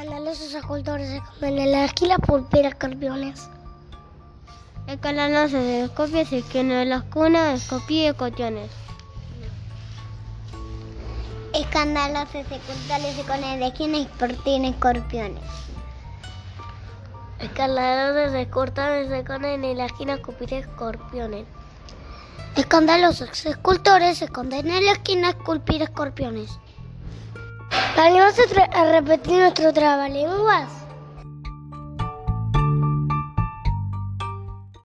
Escandalosos escultores se esconden en la esquina pulpir escorpiones. Escandalosos escopios y que en las cunas escopí cotiones. Escandalosos escultores se esconden en la esquina y portín escorpiones. Escandalosos escultores se esconden en la esquina escupir escorpiones. Escandalosos escultores se esconden en la esquina esculpir escorpiones. ¿Te animas a, tra- a repetir nuestro trabalenguas?